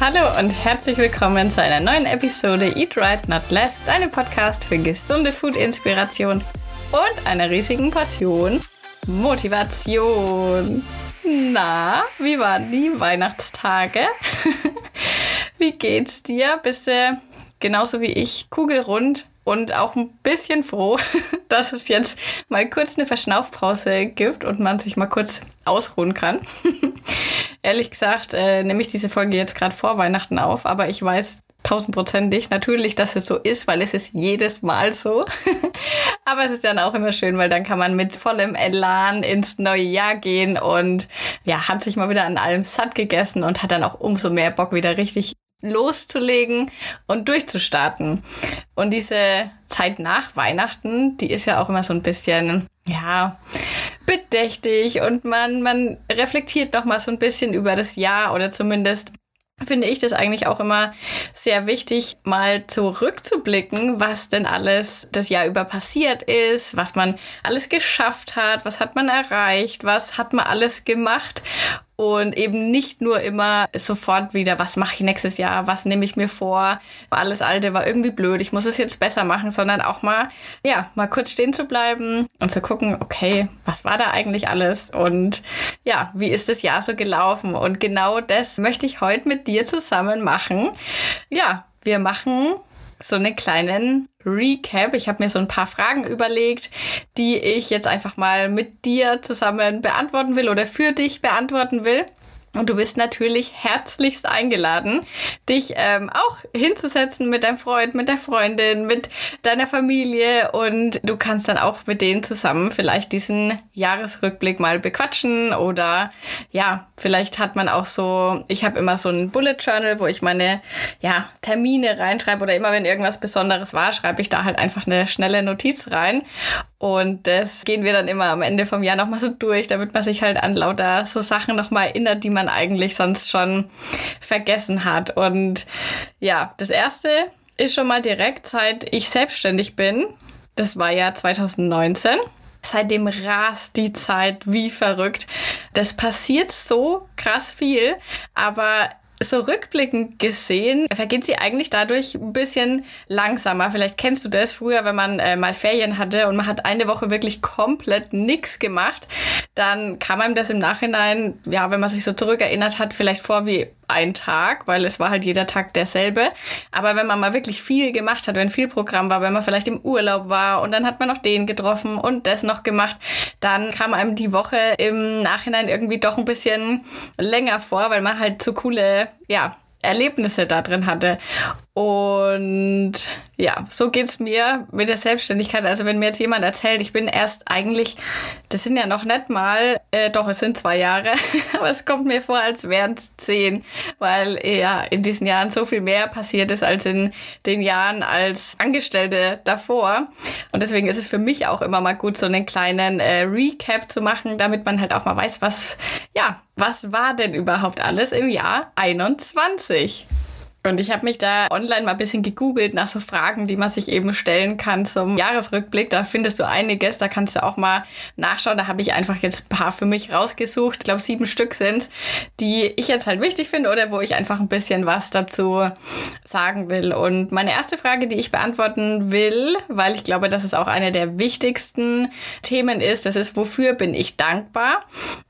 Hallo und herzlich willkommen zu einer neuen Episode Eat Right Not Less, deinem Podcast für gesunde Food-Inspiration und einer riesigen Portion Motivation. Na, wie waren die Weihnachtstage? wie geht's dir? Bist du genauso wie ich kugelrund und auch ein bisschen froh, dass es jetzt mal kurz eine Verschnaufpause gibt und man sich mal kurz ausruhen kann. Ehrlich gesagt, äh, nehme ich diese Folge jetzt gerade vor Weihnachten auf, aber ich weiß tausendprozentig natürlich, dass es so ist, weil es ist jedes Mal so. aber es ist dann auch immer schön, weil dann kann man mit vollem Elan ins neue Jahr gehen und ja, hat sich mal wieder an allem satt gegessen und hat dann auch umso mehr Bock wieder richtig loszulegen und durchzustarten. Und diese Zeit nach Weihnachten, die ist ja auch immer so ein bisschen, ja, bedächtig und man, man reflektiert noch mal so ein bisschen über das Jahr oder zumindest finde ich das eigentlich auch immer sehr wichtig, mal zurückzublicken, was denn alles das Jahr über passiert ist, was man alles geschafft hat, was hat man erreicht, was hat man alles gemacht und eben nicht nur immer sofort wieder, was mache ich nächstes Jahr, was nehme ich mir vor, alles Alte war irgendwie blöd, ich muss es jetzt besser machen, sondern auch mal, ja, mal kurz stehen zu bleiben und zu gucken, okay, was war da eigentlich alles und ja, wie ist das Jahr so gelaufen und genau das möchte ich heute mit dir zusammen machen. Ja, wir machen so einen kleinen Recap. Ich habe mir so ein paar Fragen überlegt, die ich jetzt einfach mal mit dir zusammen beantworten will oder für dich beantworten will. Und du bist natürlich herzlichst eingeladen, dich ähm, auch hinzusetzen mit deinem Freund, mit der Freundin, mit deiner Familie. Und du kannst dann auch mit denen zusammen vielleicht diesen Jahresrückblick mal bequatschen. Oder ja, vielleicht hat man auch so, ich habe immer so ein Bullet Journal, wo ich meine ja, Termine reinschreibe. Oder immer wenn irgendwas Besonderes war, schreibe ich da halt einfach eine schnelle Notiz rein und das gehen wir dann immer am Ende vom Jahr nochmal so durch, damit man sich halt an lauter so Sachen nochmal erinnert, die man eigentlich sonst schon vergessen hat. Und ja, das erste ist schon mal direkt, seit ich selbstständig bin. Das war ja 2019. Seitdem rast die Zeit wie verrückt. Das passiert so krass viel, aber so rückblickend gesehen, vergeht sie eigentlich dadurch ein bisschen langsamer. Vielleicht kennst du das früher, wenn man äh, mal Ferien hatte und man hat eine Woche wirklich komplett nichts gemacht, dann kam einem das im Nachhinein, ja, wenn man sich so zurückerinnert hat, vielleicht vor wie ein Tag, weil es war halt jeder Tag derselbe. Aber wenn man mal wirklich viel gemacht hat, wenn viel Programm war, wenn man vielleicht im Urlaub war und dann hat man noch den getroffen und das noch gemacht, dann kam einem die Woche im Nachhinein irgendwie doch ein bisschen länger vor, weil man halt so coole, ja, Erlebnisse da drin hatte. Und ja, so geht's mir mit der Selbstständigkeit. Also wenn mir jetzt jemand erzählt, ich bin erst eigentlich, das sind ja noch nicht mal, äh, doch, es sind zwei Jahre, aber es kommt mir vor, als wären es zehn, weil ja in diesen Jahren so viel mehr passiert ist als in den Jahren als Angestellte davor. Und deswegen ist es für mich auch immer mal gut, so einen kleinen äh, Recap zu machen, damit man halt auch mal weiß, was, ja, was war denn überhaupt alles im Jahr 21? Und ich habe mich da online mal ein bisschen gegoogelt nach so Fragen, die man sich eben stellen kann zum Jahresrückblick. Da findest du einiges, da kannst du auch mal nachschauen. Da habe ich einfach jetzt ein paar für mich rausgesucht. Ich glaube, sieben Stück sind die ich jetzt halt wichtig finde oder wo ich einfach ein bisschen was dazu sagen will. Und meine erste Frage, die ich beantworten will, weil ich glaube, dass es auch eine der wichtigsten Themen ist, das ist, wofür bin ich dankbar?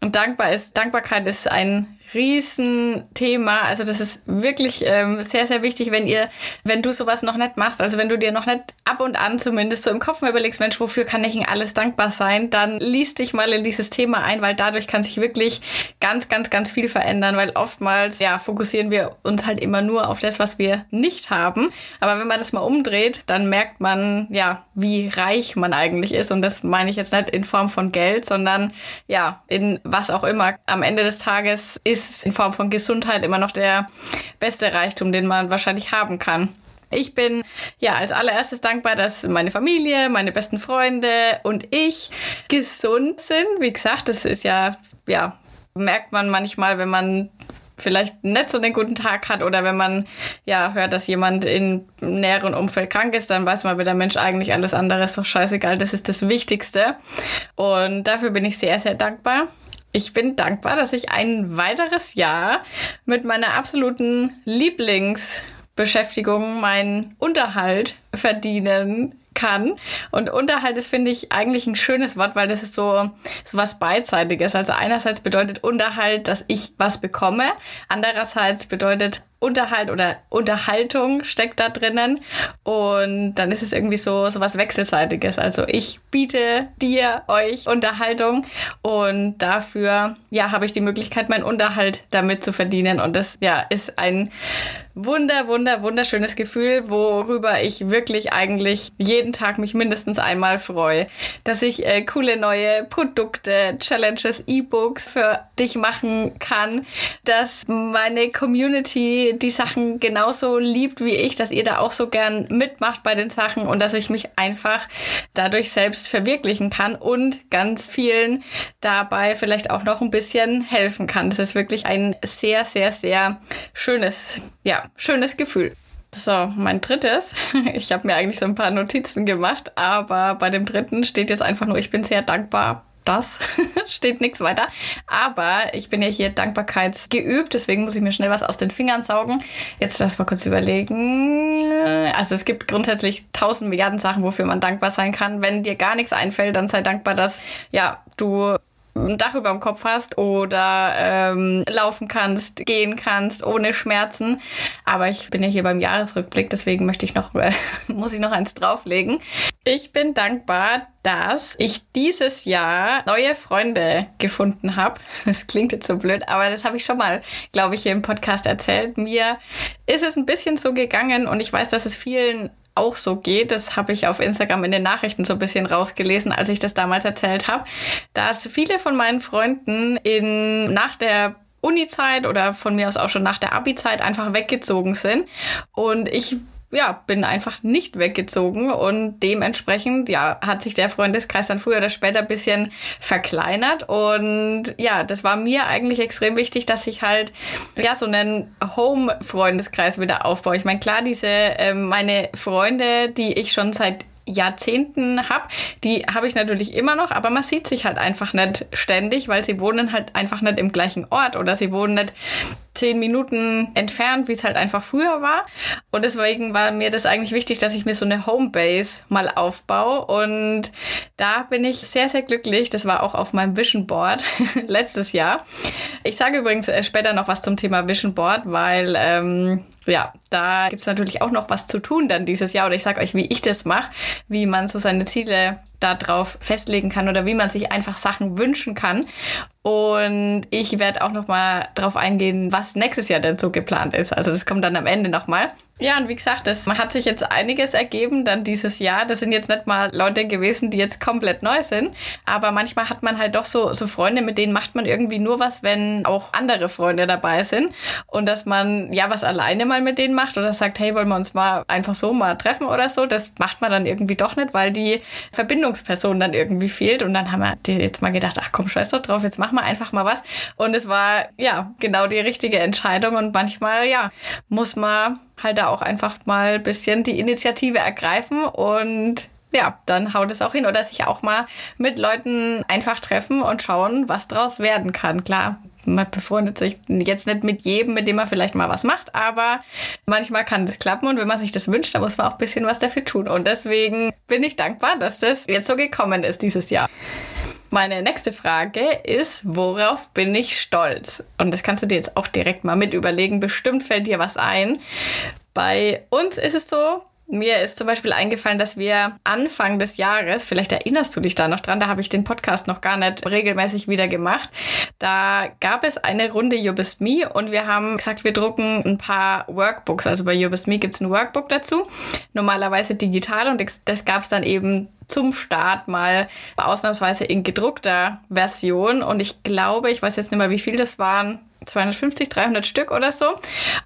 Und dankbar ist, Dankbarkeit ist ein Riesenthema. Also das ist wirklich ähm, sehr, sehr wichtig, wenn ihr, wenn du sowas noch nicht machst, also wenn du dir noch nicht ab und an zumindest so im Kopf mal überlegst, Mensch, wofür kann ich Ihnen alles dankbar sein, dann liest dich mal in dieses Thema ein, weil dadurch kann sich wirklich ganz, ganz, ganz viel verändern, weil oftmals, ja, fokussieren wir uns halt immer nur auf das, was wir nicht haben. Aber wenn man das mal umdreht, dann merkt man, ja, wie reich man eigentlich ist. Und das meine ich jetzt nicht in Form von Geld, sondern ja, in was auch immer. Am Ende des Tages ist ist in Form von Gesundheit immer noch der beste Reichtum, den man wahrscheinlich haben kann. Ich bin ja als allererstes dankbar, dass meine Familie, meine besten Freunde und ich gesund sind. Wie gesagt, das ist ja, ja, merkt man manchmal, wenn man vielleicht nicht so einen guten Tag hat oder wenn man ja hört, dass jemand in näheren Umfeld krank ist, dann weiß man, wie der Mensch eigentlich alles andere ist doch scheißegal. Das ist das Wichtigste. Und dafür bin ich sehr, sehr dankbar. Ich bin dankbar, dass ich ein weiteres Jahr mit meiner absoluten Lieblingsbeschäftigung, meinen Unterhalt verdienen kann. Und Unterhalt ist, finde ich, eigentlich ein schönes Wort, weil das ist so, so was Beidseitiges. Also einerseits bedeutet Unterhalt, dass ich was bekomme. Andererseits bedeutet Unterhalt oder Unterhaltung steckt da drinnen. Und dann ist es irgendwie so, so was Wechselseitiges. Also ich biete dir, euch Unterhaltung und dafür, ja, habe ich die Möglichkeit, meinen Unterhalt damit zu verdienen. Und das, ja, ist ein wunder, wunder, wunderschönes Gefühl, worüber ich wirklich eigentlich jeden Tag mich mindestens einmal freue. Dass ich äh, coole neue Produkte, Challenges, E-Books für dich machen kann, dass meine Community die Sachen genauso liebt wie ich, dass ihr da auch so gern mitmacht bei den Sachen und dass ich mich einfach dadurch selbst verwirklichen kann und ganz vielen dabei vielleicht auch noch ein bisschen helfen kann. Das ist wirklich ein sehr, sehr, sehr schönes, ja, schönes Gefühl. So, mein drittes. Ich habe mir eigentlich so ein paar Notizen gemacht, aber bei dem dritten steht jetzt einfach nur, ich bin sehr dankbar das steht nichts weiter. Aber ich bin ja hier dankbarkeitsgeübt, deswegen muss ich mir schnell was aus den Fingern saugen. Jetzt lass mal kurz überlegen. Also es gibt grundsätzlich tausend Milliarden Sachen, wofür man dankbar sein kann. Wenn dir gar nichts einfällt, dann sei dankbar, dass ja du ein Dach über dem Kopf hast oder ähm, laufen kannst, gehen kannst ohne Schmerzen. Aber ich bin ja hier beim Jahresrückblick, deswegen möchte ich noch, äh, muss ich noch eins drauflegen. Ich bin dankbar, dass ich dieses Jahr neue Freunde gefunden habe. Das klingt jetzt so blöd, aber das habe ich schon mal, glaube ich, hier im Podcast erzählt. Mir ist es ein bisschen so gegangen und ich weiß, dass es vielen auch so geht. Das habe ich auf Instagram in den Nachrichten so ein bisschen rausgelesen, als ich das damals erzählt habe, dass viele von meinen Freunden in nach der Uni-Zeit oder von mir aus auch schon nach der Abi-Zeit einfach weggezogen sind. Und ich ja, bin einfach nicht weggezogen und dementsprechend, ja, hat sich der Freundeskreis dann früher oder später ein bisschen verkleinert und ja, das war mir eigentlich extrem wichtig, dass ich halt, ja, so einen Home-Freundeskreis wieder aufbaue. Ich meine, klar, diese, äh, meine Freunde, die ich schon seit Jahrzehnten habe, die habe ich natürlich immer noch, aber man sieht sich halt einfach nicht ständig, weil sie wohnen halt einfach nicht im gleichen Ort oder sie wohnen nicht zehn Minuten entfernt, wie es halt einfach früher war. Und deswegen war mir das eigentlich wichtig, dass ich mir so eine Homebase mal aufbaue. Und da bin ich sehr, sehr glücklich. Das war auch auf meinem Vision Board letztes Jahr. Ich sage übrigens äh, später noch was zum Thema Vision Board, weil ähm, ja, da gibt's natürlich auch noch was zu tun dann dieses Jahr. Oder ich sage euch, wie ich das mache, wie man so seine Ziele darauf festlegen kann oder wie man sich einfach Sachen wünschen kann. Und ich werde auch noch mal darauf eingehen, was nächstes Jahr denn so geplant ist. Also das kommt dann am Ende noch mal. Ja, und wie gesagt, das hat sich jetzt einiges ergeben dann dieses Jahr. Das sind jetzt nicht mal Leute gewesen, die jetzt komplett neu sind. Aber manchmal hat man halt doch so, so Freunde, mit denen macht man irgendwie nur was, wenn auch andere Freunde dabei sind. Und dass man ja was alleine mal mit denen macht oder sagt, hey, wollen wir uns mal einfach so mal treffen oder so, das macht man dann irgendwie doch nicht, weil die Verbindungsperson dann irgendwie fehlt. Und dann haben wir jetzt mal gedacht, ach komm, scheiß doch drauf, jetzt machen wir einfach mal was. Und es war ja genau die richtige Entscheidung. Und manchmal, ja, muss man halt da auch einfach mal ein bisschen die Initiative ergreifen und ja, dann haut es auch hin. Oder sich auch mal mit Leuten einfach treffen und schauen, was draus werden kann. Klar, man befreundet sich jetzt nicht mit jedem, mit dem man vielleicht mal was macht, aber manchmal kann das klappen und wenn man sich das wünscht, dann muss man auch ein bisschen was dafür tun. Und deswegen bin ich dankbar, dass das jetzt so gekommen ist dieses Jahr. Meine nächste Frage ist, worauf bin ich stolz? Und das kannst du dir jetzt auch direkt mal mit überlegen. Bestimmt fällt dir was ein. Bei uns ist es so, mir ist zum Beispiel eingefallen, dass wir Anfang des Jahres, vielleicht erinnerst du dich da noch dran, da habe ich den Podcast noch gar nicht regelmäßig wieder gemacht. Da gab es eine Runde You Best Me und wir haben gesagt, wir drucken ein paar Workbooks. Also bei You Best Me gibt es ein Workbook dazu, normalerweise digital und das gab es dann eben zum Start mal ausnahmsweise in gedruckter Version. Und ich glaube, ich weiß jetzt nicht mehr, wie viel das waren, 250, 300 Stück oder so.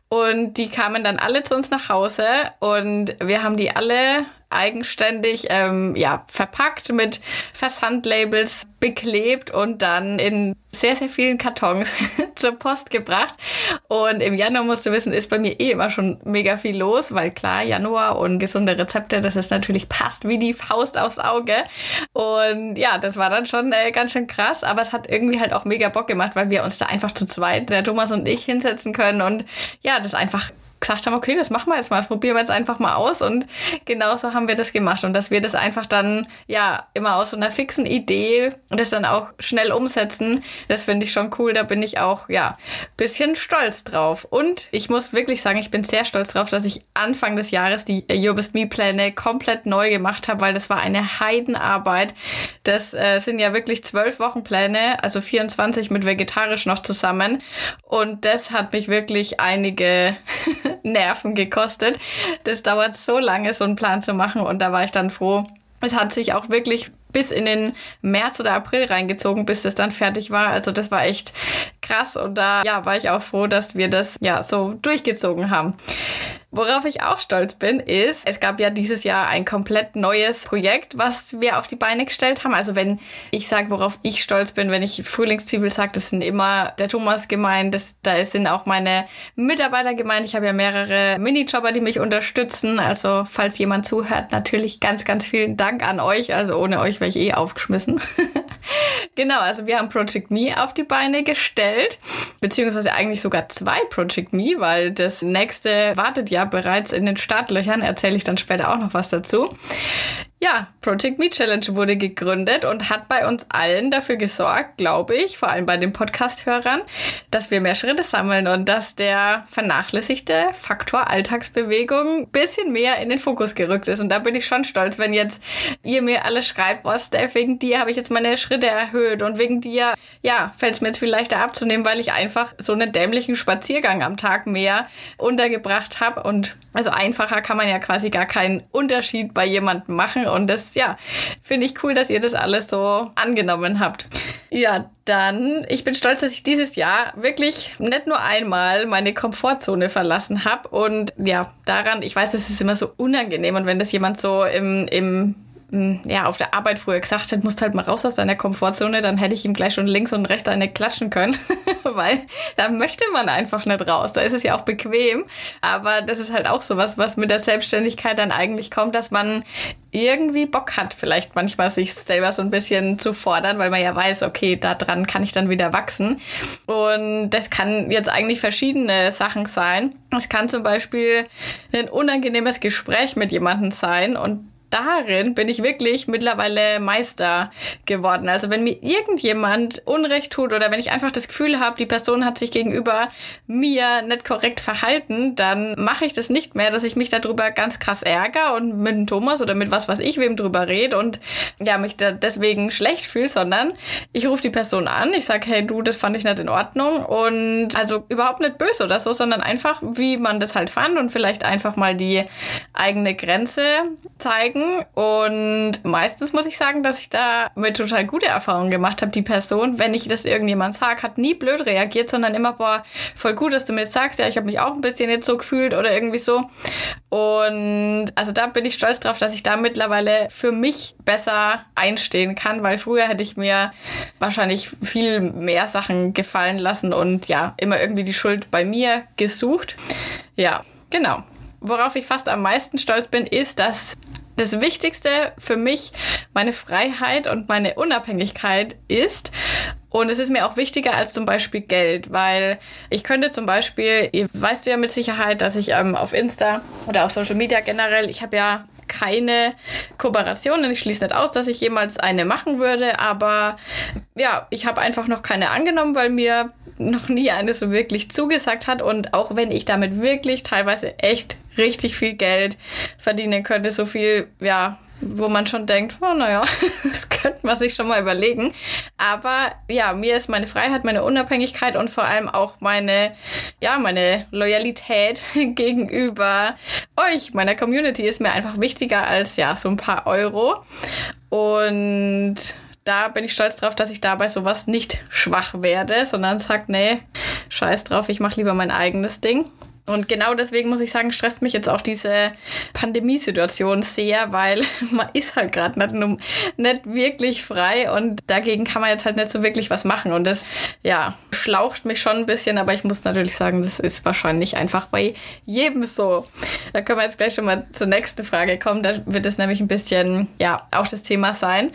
Und die kamen dann alle zu uns nach Hause und wir haben die alle eigenständig ähm, ja, verpackt mit Versandlabels beklebt und dann in sehr, sehr vielen Kartons zur Post gebracht. Und im Januar musst du wissen, ist bei mir eh immer schon mega viel los, weil klar, Januar und gesunde Rezepte, das ist natürlich passt wie die Faust aufs Auge. Und ja, das war dann schon äh, ganz schön krass, aber es hat irgendwie halt auch mega Bock gemacht, weil wir uns da einfach zu zweit, der Thomas und ich, hinsetzen können und ja, das einfach gesagt haben, okay, das machen wir jetzt mal, das probieren wir jetzt einfach mal aus und genauso haben wir das gemacht. Und dass wir das einfach dann ja immer aus so einer fixen Idee und das dann auch schnell umsetzen, das finde ich schon cool, da bin ich auch ja bisschen stolz drauf. Und ich muss wirklich sagen, ich bin sehr stolz drauf, dass ich Anfang des Jahres die You Best Me Pläne komplett neu gemacht habe, weil das war eine Heidenarbeit. Das äh, sind ja wirklich zwölf Wochenpläne, also 24 mit vegetarisch noch zusammen. Und das hat mich wirklich einige Nerven gekostet. Das dauert so lange, so einen Plan zu machen. Und da war ich dann froh. Es hat sich auch wirklich bis in den März oder April reingezogen, bis das dann fertig war. Also das war echt krass und da ja, war ich auch froh, dass wir das ja so durchgezogen haben. Worauf ich auch stolz bin, ist, es gab ja dieses Jahr ein komplett neues Projekt, was wir auf die Beine gestellt haben. Also wenn ich sage, worauf ich stolz bin, wenn ich Frühlingszwiebel sage, das sind immer der Thomas gemeint, das, da sind auch meine Mitarbeiter gemeint. Ich habe ja mehrere Minijobber, die mich unterstützen. Also falls jemand zuhört, natürlich ganz, ganz vielen Dank an euch. Also ohne euch wäre ich eh aufgeschmissen. genau, also wir haben Project Me auf die Beine gestellt, beziehungsweise eigentlich sogar zwei Project Me, weil das nächste wartet ja bereits in den Startlöchern, erzähle ich dann später auch noch was dazu. Ja, Project Me Challenge wurde gegründet und hat bei uns allen dafür gesorgt, glaube ich, vor allem bei den Podcast-Hörern, dass wir mehr Schritte sammeln und dass der vernachlässigte Faktor Alltagsbewegung ein bisschen mehr in den Fokus gerückt ist. Und da bin ich schon stolz, wenn jetzt ihr mir alle schreibt, oh Steph, wegen dir habe ich jetzt meine Schritte erhöht und wegen dir, ja, fällt es mir jetzt viel leichter abzunehmen, weil ich einfach so einen dämlichen Spaziergang am Tag mehr untergebracht habe. Und also einfacher kann man ja quasi gar keinen Unterschied bei jemandem machen. Und das, ja, finde ich cool, dass ihr das alles so angenommen habt. Ja, dann, ich bin stolz, dass ich dieses Jahr wirklich nicht nur einmal meine Komfortzone verlassen habe. Und ja, daran, ich weiß, das ist immer so unangenehm. Und wenn das jemand so im, im ja, auf der Arbeit früher gesagt hat, musst halt mal raus aus deiner Komfortzone, dann hätte ich ihm gleich schon links und rechts eine klatschen können, weil da möchte man einfach nicht raus. Da ist es ja auch bequem. Aber das ist halt auch so was, was mit der Selbstständigkeit dann eigentlich kommt, dass man irgendwie Bock hat, vielleicht manchmal sich selber so ein bisschen zu fordern, weil man ja weiß, okay, da dran kann ich dann wieder wachsen. Und das kann jetzt eigentlich verschiedene Sachen sein. Es kann zum Beispiel ein unangenehmes Gespräch mit jemandem sein und darin bin ich wirklich mittlerweile Meister geworden. Also wenn mir irgendjemand Unrecht tut oder wenn ich einfach das Gefühl habe, die Person hat sich gegenüber mir nicht korrekt verhalten, dann mache ich das nicht mehr, dass ich mich darüber ganz krass ärgere und mit dem Thomas oder mit was was ich wem drüber rede und ja mich deswegen schlecht fühle, sondern ich rufe die Person an, ich sage, hey du, das fand ich nicht in Ordnung und also überhaupt nicht böse oder so, sondern einfach, wie man das halt fand und vielleicht einfach mal die eigene Grenze zeigen sagen. Und meistens muss ich sagen, dass ich da mit total gute Erfahrungen gemacht habe. Die Person, wenn ich das irgendjemand sage, hat nie blöd reagiert, sondern immer, boah, voll gut, dass du mir das sagst. Ja, ich habe mich auch ein bisschen jetzt so gefühlt oder irgendwie so. Und also da bin ich stolz drauf, dass ich da mittlerweile für mich besser einstehen kann, weil früher hätte ich mir wahrscheinlich viel mehr Sachen gefallen lassen und ja, immer irgendwie die Schuld bei mir gesucht. Ja, genau. Worauf ich fast am meisten stolz bin, ist, dass das Wichtigste für mich meine Freiheit und meine Unabhängigkeit ist. Und es ist mir auch wichtiger als zum Beispiel Geld, weil ich könnte zum Beispiel, ihr weißt du ja mit Sicherheit, dass ich ähm, auf Insta oder auf Social Media generell, ich habe ja keine Kooperationen. Ich schließe nicht aus, dass ich jemals eine machen würde, aber ja, ich habe einfach noch keine angenommen, weil mir noch nie eine so wirklich zugesagt hat. Und auch wenn ich damit wirklich teilweise echt richtig viel Geld verdienen könnte, so viel, ja, wo man schon denkt, oh, naja, das könnte man sich schon mal überlegen. Aber ja, mir ist meine Freiheit, meine Unabhängigkeit und vor allem auch meine, ja, meine Loyalität gegenüber euch, meiner Community, ist mir einfach wichtiger als ja, so ein paar Euro. Und da bin ich stolz drauf, dass ich dabei sowas nicht schwach werde, sondern sag, nee, scheiß drauf, ich mache lieber mein eigenes Ding. Und genau deswegen muss ich sagen, stresst mich jetzt auch diese Pandemiesituation sehr, weil man ist halt gerade nicht, nicht wirklich frei und dagegen kann man jetzt halt nicht so wirklich was machen. Und das, ja, schlaucht mich schon ein bisschen, aber ich muss natürlich sagen, das ist wahrscheinlich einfach bei jedem so. Da können wir jetzt gleich schon mal zur nächsten Frage kommen. Da wird es nämlich ein bisschen, ja, auch das Thema sein.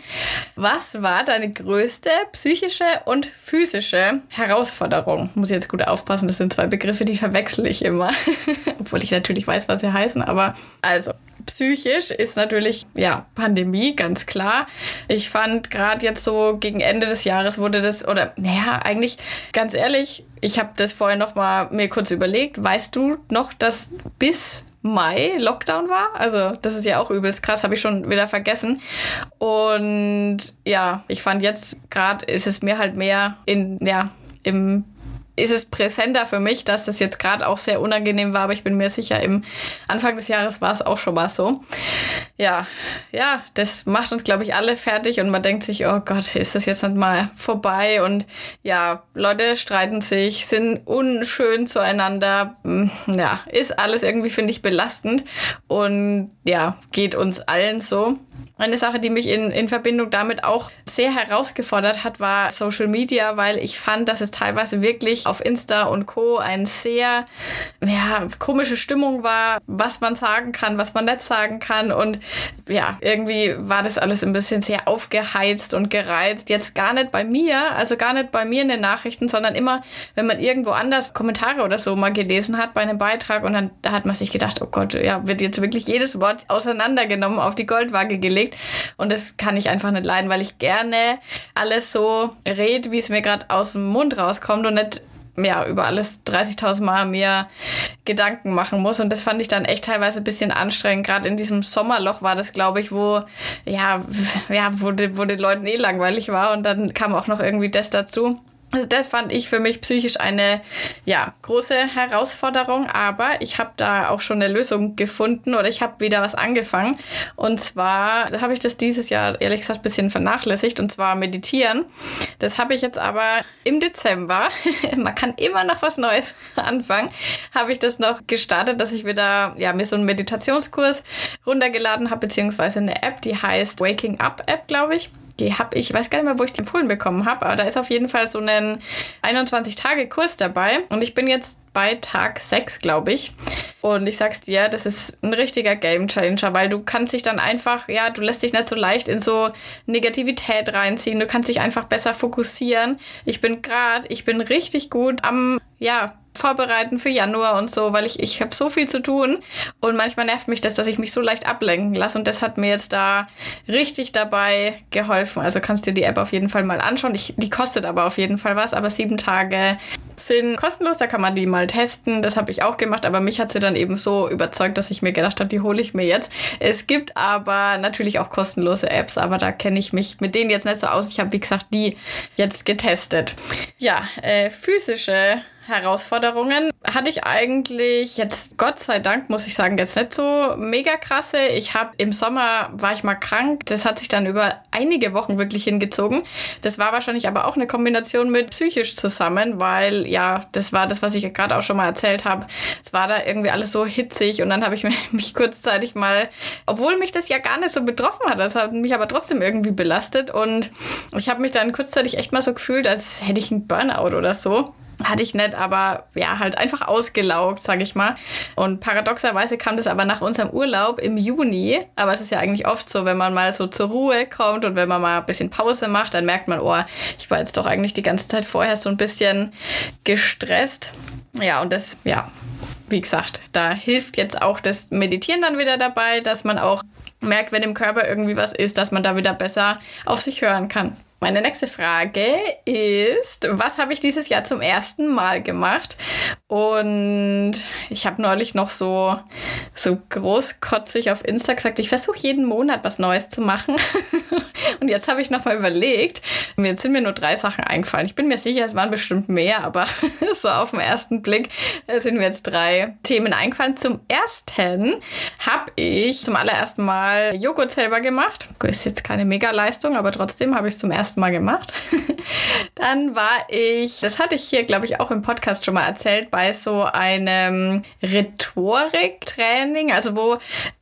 Was war deine größte psychische und physische Herausforderung? Muss ich jetzt gut aufpassen, das sind zwei Begriffe, die verwechsel ich immer. Obwohl ich natürlich weiß, was sie heißen, aber also psychisch ist natürlich, ja, Pandemie, ganz klar. Ich fand gerade jetzt so gegen Ende des Jahres wurde das, oder naja, eigentlich ganz ehrlich, ich habe das vorher noch mal mir kurz überlegt. Weißt du noch, dass bis Mai Lockdown war? Also das ist ja auch übelst krass, habe ich schon wieder vergessen. Und ja, ich fand jetzt gerade ist es mir halt mehr in, ja, im ist es präsenter für mich, dass das jetzt gerade auch sehr unangenehm war, aber ich bin mir sicher, im Anfang des Jahres war es auch schon mal so. Ja, ja, das macht uns, glaube ich, alle fertig und man denkt sich, oh Gott, ist das jetzt nicht mal vorbei? Und ja, Leute streiten sich, sind unschön zueinander. Hm, ja, ist alles irgendwie, finde ich, belastend und ja, geht uns allen so. Eine Sache, die mich in, in Verbindung damit auch sehr herausgefordert hat, war Social Media, weil ich fand, dass es teilweise wirklich auf Insta und Co. eine sehr ja, komische Stimmung war, was man sagen kann, was man nicht sagen kann. Und ja, irgendwie war das alles ein bisschen sehr aufgeheizt und gereizt. Jetzt gar nicht bei mir, also gar nicht bei mir in den Nachrichten, sondern immer, wenn man irgendwo anders Kommentare oder so mal gelesen hat bei einem Beitrag und dann da hat man sich gedacht, oh Gott, ja, wird jetzt wirklich jedes Wort auseinandergenommen, auf die Goldwaage gelegt. Und das kann ich einfach nicht leiden, weil ich gerne alles so rede, wie es mir gerade aus dem Mund rauskommt und nicht ja, über alles 30.000 Mal mir Gedanken machen muss. Und das fand ich dann echt teilweise ein bisschen anstrengend. Gerade in diesem Sommerloch war das, glaube ich, wo, ja, ja, wo, wo den Leuten eh langweilig war. Und dann kam auch noch irgendwie das dazu. Also das fand ich für mich psychisch eine ja, große Herausforderung, aber ich habe da auch schon eine Lösung gefunden oder ich habe wieder was angefangen. Und zwar habe ich das dieses Jahr ehrlich gesagt ein bisschen vernachlässigt und zwar meditieren. Das habe ich jetzt aber im Dezember, man kann immer noch was Neues anfangen, habe ich das noch gestartet, dass ich wieder ja, mir so einen Meditationskurs runtergeladen habe, beziehungsweise eine App, die heißt Waking Up App, glaube ich die habe ich, weiß gar nicht mehr, wo ich die empfohlen bekommen habe, aber da ist auf jeden Fall so ein 21-Tage-Kurs dabei. Und ich bin jetzt bei Tag 6, glaube ich. Und ich sag's dir, das ist ein richtiger Game Changer, weil du kannst dich dann einfach, ja, du lässt dich nicht so leicht in so Negativität reinziehen. Du kannst dich einfach besser fokussieren. Ich bin gerade, ich bin richtig gut am, ja, vorbereiten für Januar und so, weil ich, ich habe so viel zu tun und manchmal nervt mich das, dass ich mich so leicht ablenken lasse und das hat mir jetzt da richtig dabei geholfen. Also kannst dir die App auf jeden Fall mal anschauen. Ich, die kostet aber auf jeden Fall was, aber sieben Tage sind kostenlos, da kann man die mal testen. Das habe ich auch gemacht, aber mich hat sie dann eben so überzeugt, dass ich mir gedacht habe, die hole ich mir jetzt. Es gibt aber natürlich auch kostenlose Apps, aber da kenne ich mich mit denen jetzt nicht so aus. Ich habe, wie gesagt, die jetzt getestet. Ja, äh, physische Herausforderungen hatte ich eigentlich jetzt, Gott sei Dank, muss ich sagen, jetzt nicht so mega krasse. Ich habe im Sommer war ich mal krank. Das hat sich dann über einige Wochen wirklich hingezogen. Das war wahrscheinlich aber auch eine Kombination mit psychisch zusammen, weil ja, das war das, was ich gerade auch schon mal erzählt habe. Es war da irgendwie alles so hitzig und dann habe ich mich kurzzeitig mal, obwohl mich das ja gar nicht so betroffen hat, das hat mich aber trotzdem irgendwie belastet und ich habe mich dann kurzzeitig echt mal so gefühlt, als hätte ich einen Burnout oder so. Hatte ich nicht, aber ja, halt einfach ausgelaugt, sag ich mal. Und paradoxerweise kam das aber nach unserem Urlaub im Juni. Aber es ist ja eigentlich oft so, wenn man mal so zur Ruhe kommt und wenn man mal ein bisschen Pause macht, dann merkt man, oh, ich war jetzt doch eigentlich die ganze Zeit vorher so ein bisschen gestresst. Ja, und das, ja, wie gesagt, da hilft jetzt auch das Meditieren dann wieder dabei, dass man auch merkt, wenn im Körper irgendwie was ist, dass man da wieder besser auf sich hören kann. Meine nächste Frage ist, was habe ich dieses Jahr zum ersten Mal gemacht? Und ich habe neulich noch so, so großkotzig auf Insta gesagt, ich versuche jeden Monat was Neues zu machen. Und jetzt habe ich noch mal überlegt, jetzt sind mir nur drei Sachen eingefallen. Ich bin mir sicher, es waren bestimmt mehr, aber so auf den ersten Blick sind mir jetzt drei Themen eingefallen. Zum ersten habe ich zum allerersten Mal Joghurt selber gemacht. Ist jetzt keine Mega-Leistung, aber trotzdem habe ich es zum ersten Mal gemacht. Dann war ich, das hatte ich hier, glaube ich, auch im Podcast schon mal erzählt, bei bei so einem Rhetoriktraining, also wo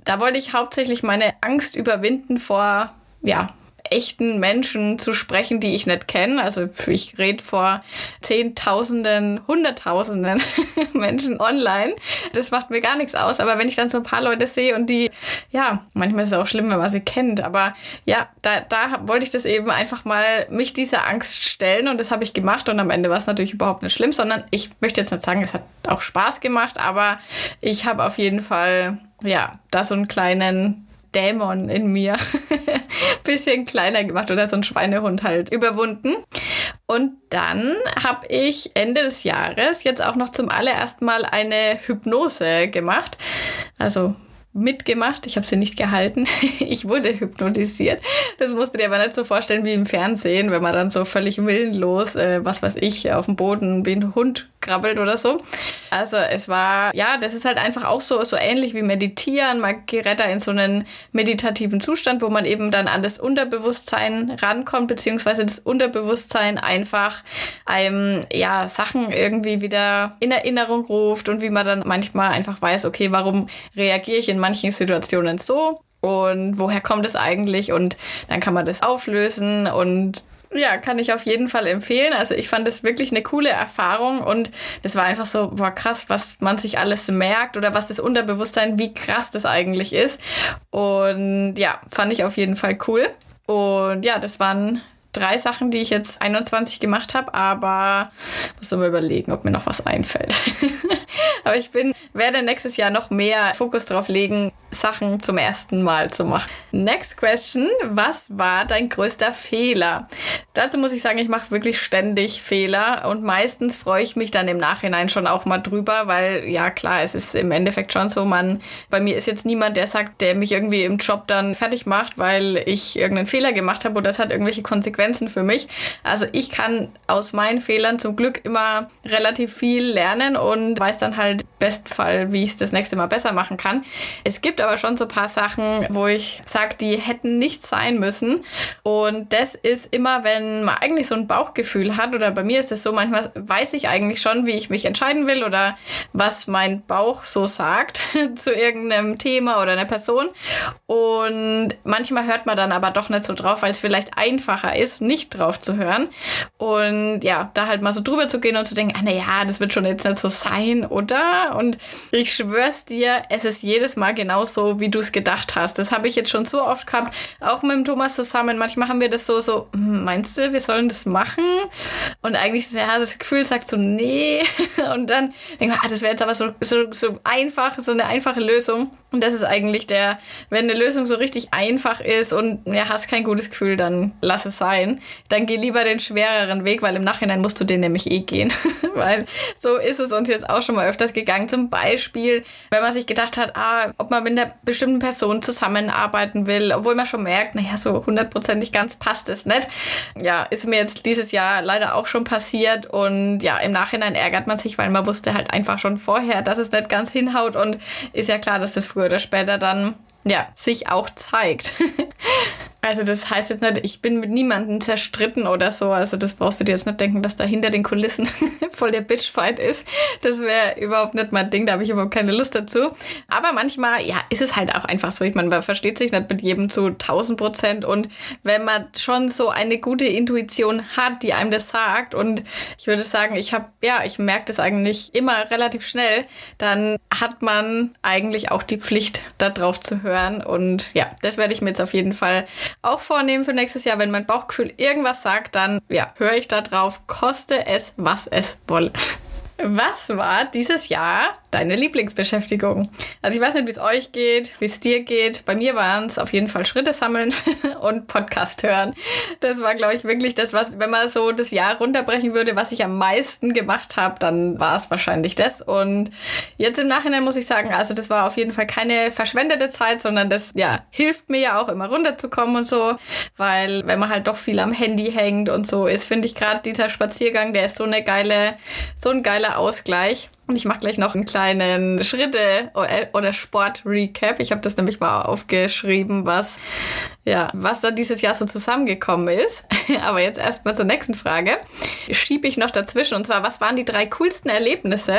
da wollte ich hauptsächlich meine Angst überwinden vor ja, echten Menschen zu sprechen, die ich nicht kenne. Also ich rede vor Zehntausenden, Hunderttausenden Menschen online. Das macht mir gar nichts aus. Aber wenn ich dann so ein paar Leute sehe und die, ja, manchmal ist es auch schlimm, wenn man sie kennt. Aber ja, da, da wollte ich das eben einfach mal mich dieser Angst stellen und das habe ich gemacht und am Ende war es natürlich überhaupt nicht schlimm, sondern ich möchte jetzt nicht sagen, es hat auch Spaß gemacht, aber ich habe auf jeden Fall ja, da so einen kleinen Dämon in mir bisschen kleiner gemacht oder so ein Schweinehund halt überwunden. Und dann habe ich Ende des Jahres jetzt auch noch zum allerersten Mal eine Hypnose gemacht. Also mitgemacht. Ich habe sie nicht gehalten. Ich wurde hypnotisiert. Das musst du dir aber nicht so vorstellen wie im Fernsehen, wenn man dann so völlig willenlos, äh, was weiß ich, auf dem Boden wie ein Hund krabbelt oder so. Also es war, ja, das ist halt einfach auch so, so ähnlich wie Meditieren. Man gerät da in so einen meditativen Zustand, wo man eben dann an das Unterbewusstsein rankommt, beziehungsweise das Unterbewusstsein einfach einem, ja, Sachen irgendwie wieder in Erinnerung ruft und wie man dann manchmal einfach weiß, okay, warum reagiere ich in manchen Situationen so? Und woher kommt es eigentlich? Und dann kann man das auflösen und ja, kann ich auf jeden Fall empfehlen. Also ich fand das wirklich eine coole Erfahrung und das war einfach so, boah, krass, was man sich alles merkt oder was das Unterbewusstsein, wie krass das eigentlich ist. Und ja, fand ich auf jeden Fall cool. Und ja, das waren drei Sachen, die ich jetzt 21 gemacht habe, aber muss mal überlegen, ob mir noch was einfällt. aber ich bin, werde nächstes Jahr noch mehr Fokus drauf legen, Sachen zum ersten Mal zu machen. Next question. Was war dein größter Fehler? Dazu muss ich sagen, ich mache wirklich ständig Fehler und meistens freue ich mich dann im Nachhinein schon auch mal drüber, weil ja klar, es ist im Endeffekt schon so, man, bei mir ist jetzt niemand, der sagt, der mich irgendwie im Job dann fertig macht, weil ich irgendeinen Fehler gemacht habe oder das hat irgendwelche Konsequenzen für mich. Also ich kann aus meinen Fehlern zum Glück immer relativ viel lernen und weiß dann halt Bestfall, wie ich es das nächste Mal besser machen kann. Es gibt aber schon so ein paar Sachen, wo ich sage, die hätten nicht sein müssen. Und das ist immer, wenn man eigentlich so ein Bauchgefühl hat, oder bei mir ist es so, manchmal weiß ich eigentlich schon, wie ich mich entscheiden will oder was mein Bauch so sagt zu irgendeinem Thema oder einer Person. Und manchmal hört man dann aber doch nicht so drauf, weil es vielleicht einfacher ist, nicht drauf zu hören. Und ja, da halt mal so drüber zu gehen und zu denken, ah, naja, das wird schon jetzt nicht so sein, oder? Und ich schwör's dir, es ist jedes Mal genauso so, wie du es gedacht hast. Das habe ich jetzt schon so oft gehabt, auch mit dem Thomas zusammen. Manchmal haben wir das so, so, hm, meinst du, wir sollen das machen? Und eigentlich, ja, das Gefühl sagt so, nee. Und dann denke ich, ah, das wäre jetzt aber so, so, so einfach, so eine einfache Lösung. Und das ist eigentlich der, wenn eine Lösung so richtig einfach ist und ja, hast kein gutes Gefühl, dann lass es sein. Dann geh lieber den schwereren Weg, weil im Nachhinein musst du den nämlich eh gehen. weil so ist es uns jetzt auch schon mal öfters gegangen. Zum Beispiel, wenn man sich gedacht hat, ah, ob man mit einer bestimmten Person zusammenarbeiten will, obwohl man schon merkt, naja, so hundertprozentig ganz passt es nicht. Ja, ist mir jetzt dieses Jahr leider auch schon passiert und ja, im Nachhinein ärgert man sich, weil man wusste halt einfach schon vorher, dass es nicht ganz hinhaut und ist ja klar, dass das früher früher oder später dann ja, sich auch zeigt. Also das heißt jetzt nicht, ich bin mit niemandem zerstritten oder so. Also das brauchst du dir jetzt nicht denken, dass da hinter den Kulissen voll der Bitchfight ist. Das wäre überhaupt nicht mein Ding, da habe ich überhaupt keine Lust dazu. Aber manchmal, ja, ist es halt auch einfach so. Ich meine, man versteht sich nicht mit jedem zu 1000 Prozent. Und wenn man schon so eine gute Intuition hat, die einem das sagt, und ich würde sagen, ich habe, ja, ich merke das eigentlich immer relativ schnell, dann hat man eigentlich auch die Pflicht, da drauf zu hören. Und ja, das werde ich mir jetzt auf jeden Fall auch vornehmen für nächstes Jahr. Wenn mein Bauchgefühl irgendwas sagt, dann ja, höre ich da drauf, koste es, was es wolle. Was war dieses Jahr deine Lieblingsbeschäftigung? Also ich weiß nicht, wie es euch geht, wie es dir geht. Bei mir waren es auf jeden Fall Schritte sammeln und Podcast hören. Das war, glaube ich, wirklich das, was, wenn man so das Jahr runterbrechen würde, was ich am meisten gemacht habe, dann war es wahrscheinlich das. Und jetzt im Nachhinein muss ich sagen, also das war auf jeden Fall keine verschwendete Zeit, sondern das, ja, hilft mir ja auch immer runterzukommen und so, weil wenn man halt doch viel am Handy hängt und so ist, finde ich gerade dieser Spaziergang, der ist so eine geile, so ein geiler Ausgleich. Und ich mache gleich noch einen kleinen Schritte- oder Sport-Recap. Ich habe das nämlich mal aufgeschrieben, was ja, was da dieses Jahr so zusammengekommen ist. Aber jetzt erstmal zur nächsten Frage. Schiebe ich noch dazwischen. Und zwar, was waren die drei coolsten Erlebnisse?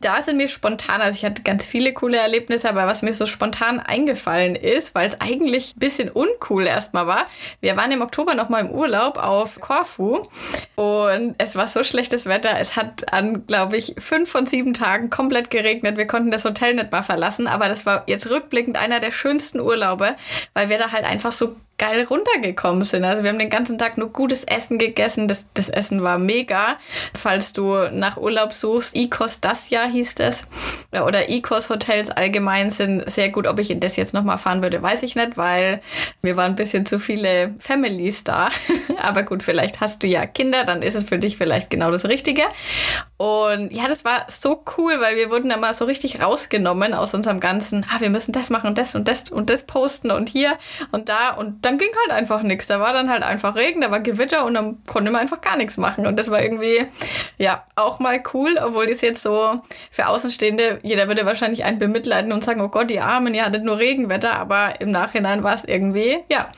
Da sind mir spontan, also ich hatte ganz viele coole Erlebnisse, aber was mir so spontan eingefallen ist, weil es eigentlich ein bisschen uncool erstmal war. Wir waren im Oktober nochmal im Urlaub auf Korfu und es war so schlechtes Wetter. Es hat an, glaube ich, fünf von sieben Tagen komplett geregnet. Wir konnten das Hotel nicht mal verlassen, aber das war jetzt rückblickend einer der schönsten Urlaube, weil wir da halt einfach so geil runtergekommen sind. Also wir haben den ganzen Tag nur gutes Essen gegessen. Das, das Essen war mega. Falls du nach Urlaub suchst, Icos Jahr hieß das. Oder Icos Hotels allgemein sind sehr gut. Ob ich in das jetzt nochmal fahren würde, weiß ich nicht, weil wir waren ein bisschen zu viele Families da. Aber gut, vielleicht hast du ja Kinder, dann ist es für dich vielleicht genau das Richtige. Und ja, das war so cool, weil wir wurden immer so richtig rausgenommen aus unserem ganzen, ah, wir müssen das machen das und das und das posten und hier und da und dann ging halt einfach nichts. Da war dann halt einfach Regen, da war Gewitter und dann konnte man einfach gar nichts machen. Und das war irgendwie, ja, auch mal cool, obwohl das jetzt so für Außenstehende, jeder würde wahrscheinlich einen bemitleiden und sagen, oh Gott, die Armen, ihr hattet nur Regenwetter, aber im Nachhinein war es irgendwie, ja,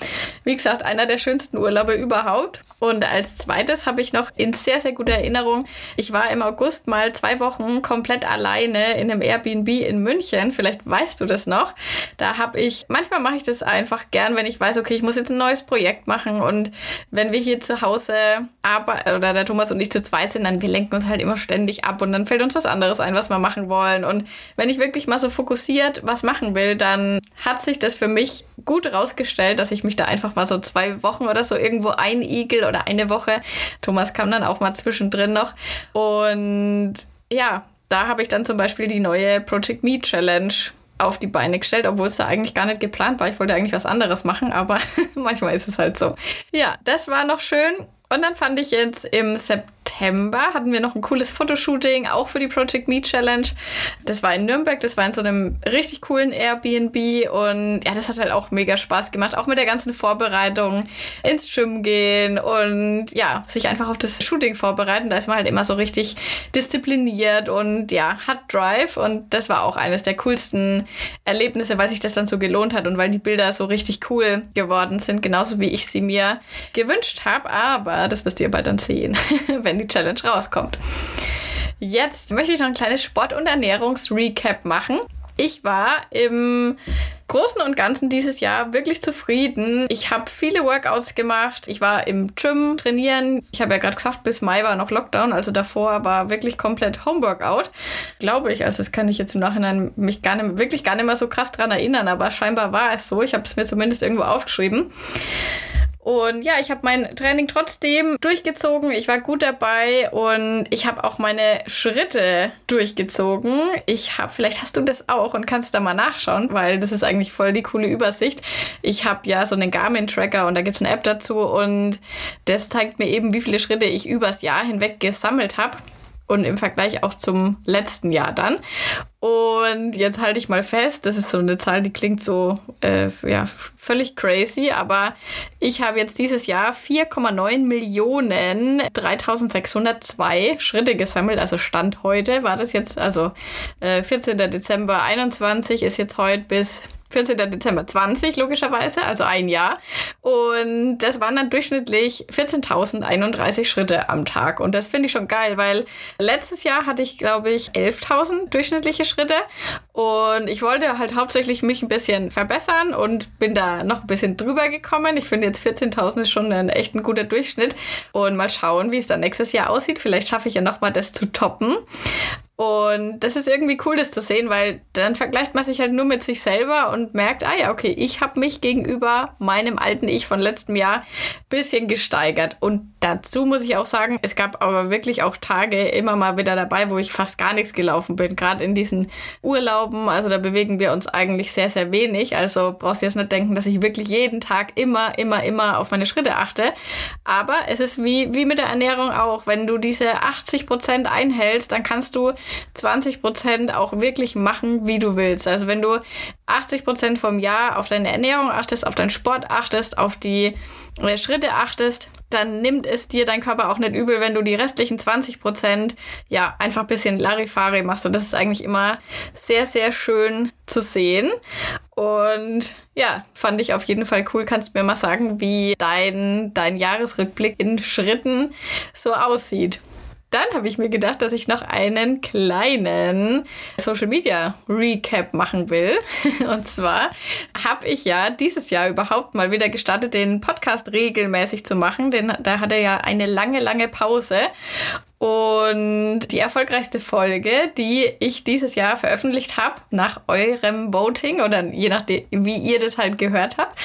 wie gesagt, einer der schönsten Urlaube überhaupt. Und als zweites habe ich noch in sehr, sehr guter Erinnerung, ich war im August mal zwei Wochen komplett alleine in einem Airbnb in München. Vielleicht weißt du das noch. Da habe ich, manchmal mache ich das einfach gern, wenn ich weiß, okay, ich muss jetzt ein neues Projekt machen. Und wenn wir hier zu Hause arbeiten, oder der Thomas und ich zu zweit sind, dann wir lenken uns halt immer ständig ab und dann fällt uns was anderes ein, was wir machen wollen. Und wenn ich wirklich mal so fokussiert was machen will, dann hat sich das für mich gut rausgestellt, dass ich mich da einfach mal so zwei Wochen oder so irgendwo einigel oder eine Woche. Thomas kam dann auch mal zwischendrin noch. Und ja, da habe ich dann zum Beispiel die neue Project Me Challenge auf die Beine gestellt, obwohl es da eigentlich gar nicht geplant war. Ich wollte eigentlich was anderes machen, aber manchmal ist es halt so. Ja, das war noch schön. Und dann fand ich jetzt im September September hatten wir noch ein cooles Fotoshooting, auch für die Project Me Challenge. Das war in Nürnberg, das war in so einem richtig coolen Airbnb und ja, das hat halt auch mega Spaß gemacht, auch mit der ganzen Vorbereitung, ins Gym gehen und ja, sich einfach auf das Shooting vorbereiten. Da ist man halt immer so richtig diszipliniert und ja, hat Drive und das war auch eines der coolsten Erlebnisse, weil sich das dann so gelohnt hat und weil die Bilder so richtig cool geworden sind, genauso wie ich sie mir gewünscht habe. Aber das wirst ihr bald dann sehen, wenn die Challenge rauskommt. Jetzt möchte ich noch ein kleines Sport- und Ernährungsrecap machen. Ich war im Großen und Ganzen dieses Jahr wirklich zufrieden. Ich habe viele Workouts gemacht. Ich war im Gym trainieren. Ich habe ja gerade gesagt, bis Mai war noch Lockdown, also davor war wirklich komplett Homeworkout. Glaube ich. Also das kann ich jetzt im Nachhinein mich gar nicht, wirklich gar nicht mehr so krass dran erinnern, aber scheinbar war es so. Ich habe es mir zumindest irgendwo aufgeschrieben. Und ja, ich habe mein Training trotzdem durchgezogen. Ich war gut dabei und ich habe auch meine Schritte durchgezogen. Ich habe, vielleicht hast du das auch und kannst da mal nachschauen, weil das ist eigentlich voll die coole Übersicht. Ich habe ja so einen Garmin-Tracker und da gibt es eine App dazu und das zeigt mir eben, wie viele Schritte ich übers Jahr hinweg gesammelt habe und im Vergleich auch zum letzten Jahr dann. Und jetzt halte ich mal fest, das ist so eine Zahl, die klingt so äh, ja, völlig crazy, aber ich habe jetzt dieses Jahr 4,9 Millionen 3602 Schritte gesammelt. Also Stand heute war das jetzt, also äh, 14. Dezember 21 ist jetzt heute bis 14. Dezember 20, logischerweise, also ein Jahr. Und das waren dann durchschnittlich 14.031 Schritte am Tag. Und das finde ich schon geil, weil letztes Jahr hatte ich, glaube ich, 11.000 durchschnittliche Schritte. Und ich wollte halt hauptsächlich mich ein bisschen verbessern und bin da noch ein bisschen drüber gekommen. Ich finde jetzt 14.000 ist schon ein echt ein guter Durchschnitt. Und mal schauen, wie es dann nächstes Jahr aussieht. Vielleicht schaffe ich ja nochmal das zu toppen. Und das ist irgendwie cool, das zu sehen, weil dann vergleicht man sich halt nur mit sich selber und merkt, ah ja, okay, ich habe mich gegenüber meinem alten Ich von letztem Jahr bisschen gesteigert. Und dazu muss ich auch sagen, es gab aber wirklich auch Tage immer mal wieder dabei, wo ich fast gar nichts gelaufen bin. Gerade in diesen Urlauben, also da bewegen wir uns eigentlich sehr, sehr wenig. Also brauchst du jetzt nicht denken, dass ich wirklich jeden Tag immer, immer, immer auf meine Schritte achte. Aber es ist wie, wie mit der Ernährung auch. Wenn du diese 80 Prozent einhältst, dann kannst du 20 Prozent auch wirklich machen, wie du willst. Also wenn du 80 Prozent vom Jahr auf deine Ernährung achtest, auf deinen Sport achtest, auf die äh, Schritte achtest, dann nimmt es dir dein Körper auch nicht übel, wenn du die restlichen 20 Prozent ja einfach ein bisschen Larifari machst. Und das ist eigentlich immer sehr, sehr schön zu sehen. Und ja, fand ich auf jeden Fall cool. Kannst du mir mal sagen, wie dein, dein Jahresrückblick in Schritten so aussieht? Dann habe ich mir gedacht, dass ich noch einen kleinen Social Media Recap machen will. Und zwar habe ich ja dieses Jahr überhaupt mal wieder gestartet, den Podcast regelmäßig zu machen. Denn da hat er ja eine lange, lange Pause. Und die erfolgreichste Folge, die ich dieses Jahr veröffentlicht habe, nach eurem Voting oder je nachdem, wie ihr das halt gehört habt,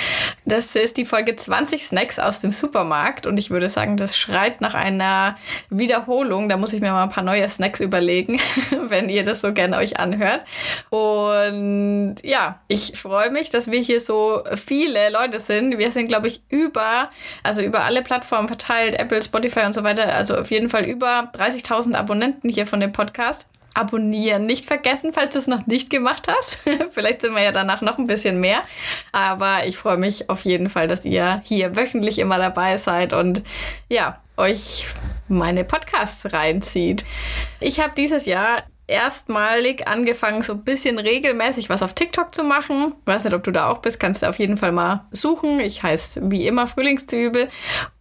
das ist die Folge 20 Snacks aus dem Supermarkt. Und ich würde sagen, das schreit nach einer Wiederholung. Da muss ich mir mal ein paar neue Snacks überlegen, wenn ihr das so gerne euch anhört. Und ja, ich freue mich, dass wir hier so viele Leute sind. Wir sind, glaube ich, über, also über alle Plattformen verteilt, Apple, Spotify und so weiter. Also auf jeden Fall über 30.000 Abonnenten hier von dem Podcast. Abonnieren nicht vergessen, falls du es noch nicht gemacht hast. Vielleicht sind wir ja danach noch ein bisschen mehr. Aber ich freue mich auf jeden Fall, dass ihr hier wöchentlich immer dabei seid und ja, euch meine Podcasts reinzieht. Ich habe dieses Jahr erstmalig angefangen, so ein bisschen regelmäßig was auf TikTok zu machen. weiß nicht, ob du da auch bist, kannst du auf jeden Fall mal suchen. Ich heiße wie immer Frühlingszwiebel.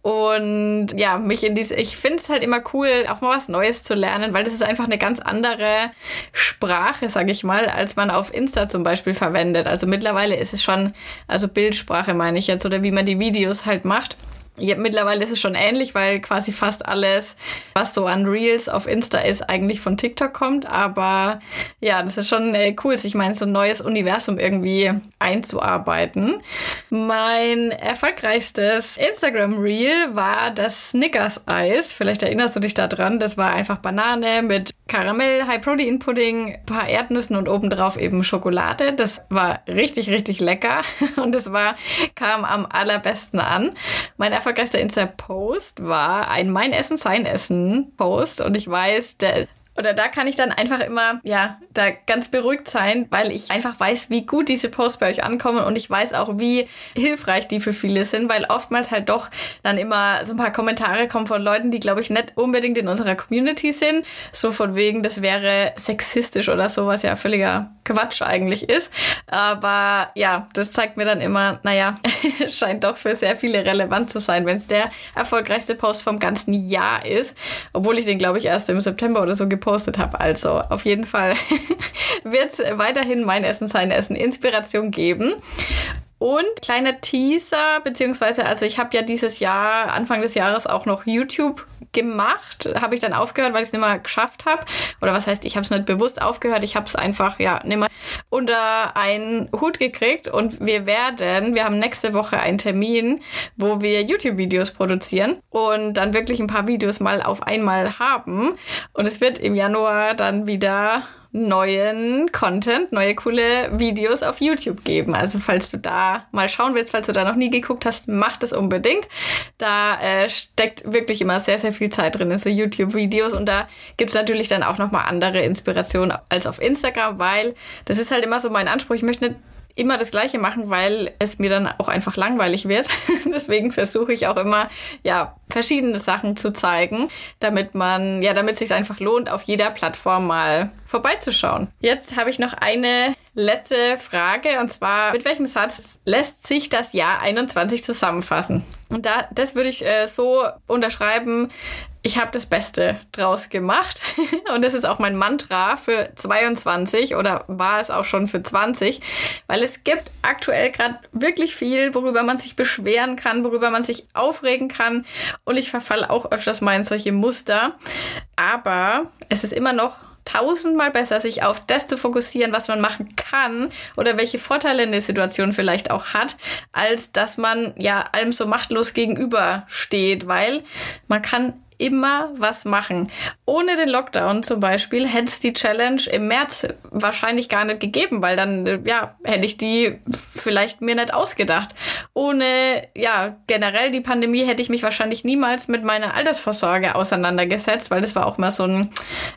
Und ja, mich in diese, ich finde es halt immer cool, auch mal was Neues zu lernen, weil das ist einfach eine ganz andere Sprache, sage ich mal, als man auf Insta zum Beispiel verwendet. Also mittlerweile ist es schon, also Bildsprache meine ich jetzt, oder wie man die Videos halt macht. Ja, mittlerweile ist es schon ähnlich, weil quasi fast alles, was so an Reels auf Insta ist, eigentlich von TikTok kommt. Aber ja, das ist schon äh, cool, ich meine, so ein neues Universum irgendwie einzuarbeiten. Mein erfolgreichstes Instagram-Reel war das Snickers-Eis. Vielleicht erinnerst du dich daran. Das war einfach Banane mit Karamell, High-Protein-Pudding, paar Erdnüssen und obendrauf eben Schokolade. Das war richtig, richtig lecker. Und es war, kam am allerbesten an. Mein erfolgreichster Insta-Post war ein Mein Essen, Sein Essen-Post. Und ich weiß, der, oder da kann ich dann einfach immer, ja, da ganz beruhigt sein, weil ich einfach weiß, wie gut diese Posts bei euch ankommen und ich weiß auch, wie hilfreich die für viele sind, weil oftmals halt doch dann immer so ein paar Kommentare kommen von Leuten, die, glaube ich, nicht unbedingt in unserer Community sind. So von wegen, das wäre sexistisch oder sowas, ja, völliger Quatsch eigentlich ist. Aber ja, das zeigt mir dann immer, naja, scheint doch für sehr viele relevant zu sein, wenn es der erfolgreichste Post vom ganzen Jahr ist. Obwohl ich den, glaube ich, erst im September oder so gepostet habe. Also auf jeden Fall wird es weiterhin mein Essen, sein Essen Inspiration geben. Und kleiner Teaser, beziehungsweise, also ich habe ja dieses Jahr, Anfang des Jahres auch noch YouTube gemacht. Habe ich dann aufgehört, weil ich es nicht mehr geschafft habe. Oder was heißt, ich habe es nicht bewusst aufgehört. Ich habe es einfach, ja, nicht mehr unter einen Hut gekriegt. Und wir werden, wir haben nächste Woche einen Termin, wo wir YouTube-Videos produzieren und dann wirklich ein paar Videos mal auf einmal haben. Und es wird im Januar dann wieder neuen Content, neue coole Videos auf YouTube geben. Also falls du da mal schauen willst, falls du da noch nie geguckt hast, mach das unbedingt. Da äh, steckt wirklich immer sehr, sehr viel Zeit drin in so YouTube-Videos und da gibt es natürlich dann auch nochmal andere Inspirationen als auf Instagram, weil das ist halt immer so mein Anspruch. Ich möchte nicht immer das Gleiche machen, weil es mir dann auch einfach langweilig wird. Deswegen versuche ich auch immer, ja, verschiedene Sachen zu zeigen, damit man, ja, damit es sich einfach lohnt, auf jeder Plattform mal vorbeizuschauen. Jetzt habe ich noch eine letzte Frage und zwar, mit welchem Satz lässt sich das Jahr 21 zusammenfassen? Und da, das würde ich äh, so unterschreiben, ich habe das Beste draus gemacht. Und das ist auch mein Mantra für 22 oder war es auch schon für 20, weil es gibt aktuell gerade wirklich viel, worüber man sich beschweren kann, worüber man sich aufregen kann. Und ich verfalle auch öfters mal in solche Muster. Aber es ist immer noch tausendmal besser, sich auf das zu fokussieren, was man machen kann oder welche Vorteile eine Situation vielleicht auch hat, als dass man ja allem so machtlos gegenübersteht, weil man kann immer was machen. Ohne den Lockdown zum Beispiel hätte es die Challenge im März wahrscheinlich gar nicht gegeben, weil dann, ja, hätte ich die vielleicht mir nicht ausgedacht. Ohne, ja, generell die Pandemie hätte ich mich wahrscheinlich niemals mit meiner Altersvorsorge auseinandergesetzt, weil das war auch mal so ein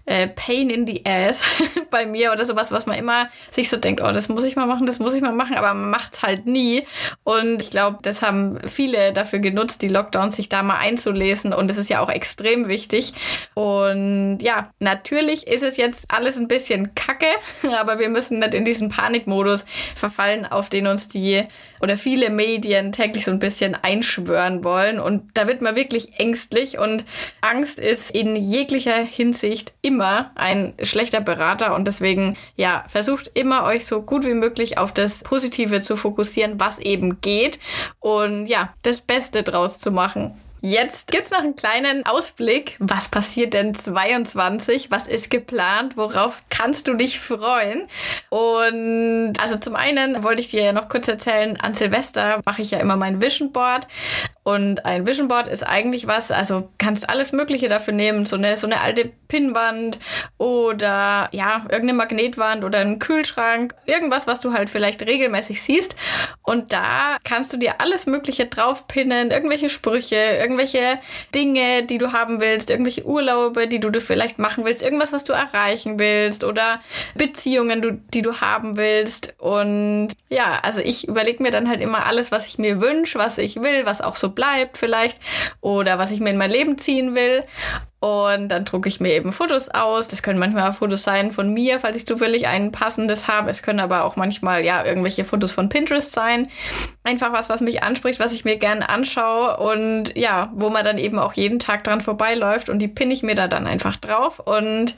äh, Pain in the Ass bei mir oder sowas, was man immer sich so denkt, oh, das muss ich mal machen, das muss ich mal machen, aber man macht es halt nie. Und ich glaube, das haben viele dafür genutzt, die Lockdowns sich da mal einzulesen und das ist ja auch extrem wichtig. Und ja, natürlich ist es jetzt alles ein bisschen kacke, aber wir müssen nicht in diesen Panikmodus verfallen, auf den uns die oder viele Medien täglich so ein bisschen einschwören wollen. Und da wird man wirklich ängstlich und Angst ist in jeglicher Hinsicht immer ein schlechter Berater und deswegen, ja, versucht immer euch so gut wie möglich auf das Positive zu fokussieren, was eben geht und ja, das Beste draus zu machen. Jetzt gibt es noch einen kleinen Ausblick. Was passiert denn 22? Was ist geplant? Worauf kannst du dich freuen? Und also zum einen wollte ich dir ja noch kurz erzählen, an Silvester mache ich ja immer mein Vision Board. Und ein Vision Board ist eigentlich was, also kannst alles Mögliche dafür nehmen, so eine, so eine alte Pinnwand oder ja, irgendeine Magnetwand oder einen Kühlschrank, irgendwas, was du halt vielleicht regelmäßig siehst. Und da kannst du dir alles Mögliche draufpinnen, irgendwelche Sprüche, irgendwelche Dinge, die du haben willst, irgendwelche Urlaube, die du, du vielleicht machen willst, irgendwas, was du erreichen willst oder Beziehungen, die du haben willst. Und ja, also ich überlege mir dann halt immer alles, was ich mir wünsche, was ich will, was auch so bleibt vielleicht oder was ich mir in mein Leben ziehen will. Und dann drucke ich mir eben Fotos aus. Das können manchmal Fotos sein von mir, falls ich zufällig ein passendes habe. Es können aber auch manchmal ja irgendwelche Fotos von Pinterest sein. Einfach was, was mich anspricht, was ich mir gerne anschaue und ja, wo man dann eben auch jeden Tag dran vorbeiläuft und die pinne ich mir da dann einfach drauf und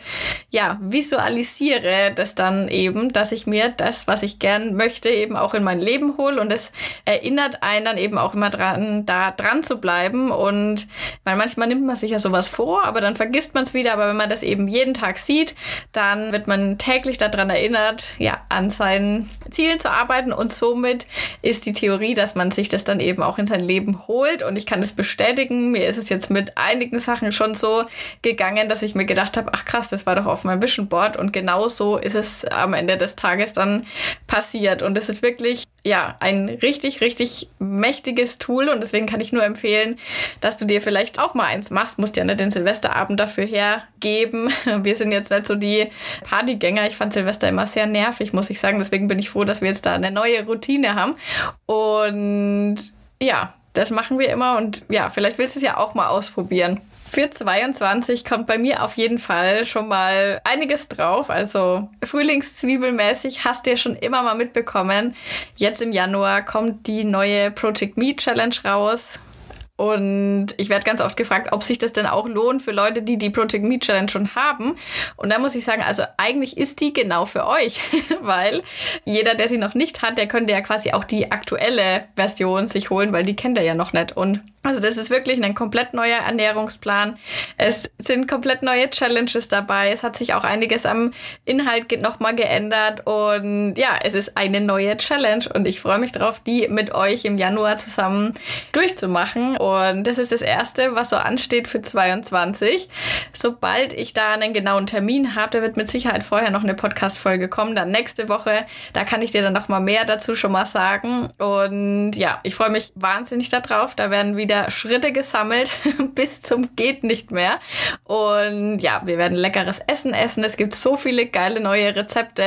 ja, visualisiere das dann eben, dass ich mir das, was ich gern möchte, eben auch in mein Leben hole und es erinnert einen dann eben auch immer dran, da dran zu bleiben und weil manchmal nimmt man sich ja sowas vor, aber dann vergisst man es wieder. Aber wenn man das eben jeden Tag sieht, dann wird man täglich daran erinnert, ja, an seinen Zielen zu arbeiten. Und somit ist die Theorie, dass man sich das dann eben auch in sein Leben holt. Und ich kann das bestätigen. Mir ist es jetzt mit einigen Sachen schon so gegangen, dass ich mir gedacht habe, ach krass, das war doch auf meinem Vision Board. Und genau so ist es am Ende des Tages dann passiert. Und es ist wirklich ja, ein richtig, richtig mächtiges Tool und deswegen kann ich nur empfehlen, dass du dir vielleicht auch mal eins machst. Musst ja nicht den Silvesterabend dafür hergeben. Wir sind jetzt nicht so die Partygänger. Ich fand Silvester immer sehr nervig, muss ich sagen. Deswegen bin ich froh, dass wir jetzt da eine neue Routine haben. Und ja, das machen wir immer und ja, vielleicht willst du es ja auch mal ausprobieren. Für 22 kommt bei mir auf jeden Fall schon mal einiges drauf. Also Frühlingszwiebelmäßig hast du ja schon immer mal mitbekommen. Jetzt im Januar kommt die neue Project Me Challenge raus. Und ich werde ganz oft gefragt, ob sich das denn auch lohnt für Leute, die die Project Me Challenge schon haben. Und da muss ich sagen, also eigentlich ist die genau für euch, weil jeder, der sie noch nicht hat, der könnte ja quasi auch die aktuelle Version sich holen, weil die kennt er ja noch nicht. Und also das ist wirklich ein komplett neuer Ernährungsplan. Es sind komplett neue Challenges dabei. Es hat sich auch einiges am Inhalt nochmal geändert. Und ja, es ist eine neue Challenge. Und ich freue mich darauf, die mit euch im Januar zusammen durchzumachen. Und das ist das Erste, was so ansteht für 22. Sobald ich da einen genauen Termin habe, da wird mit Sicherheit vorher noch eine Podcast-Folge kommen, dann nächste Woche. Da kann ich dir dann nochmal mehr dazu schon mal sagen. Und ja, ich freue mich wahnsinnig darauf. Da werden wieder wieder Schritte gesammelt bis zum geht nicht mehr. Und ja, wir werden leckeres Essen essen. Es gibt so viele geile neue Rezepte,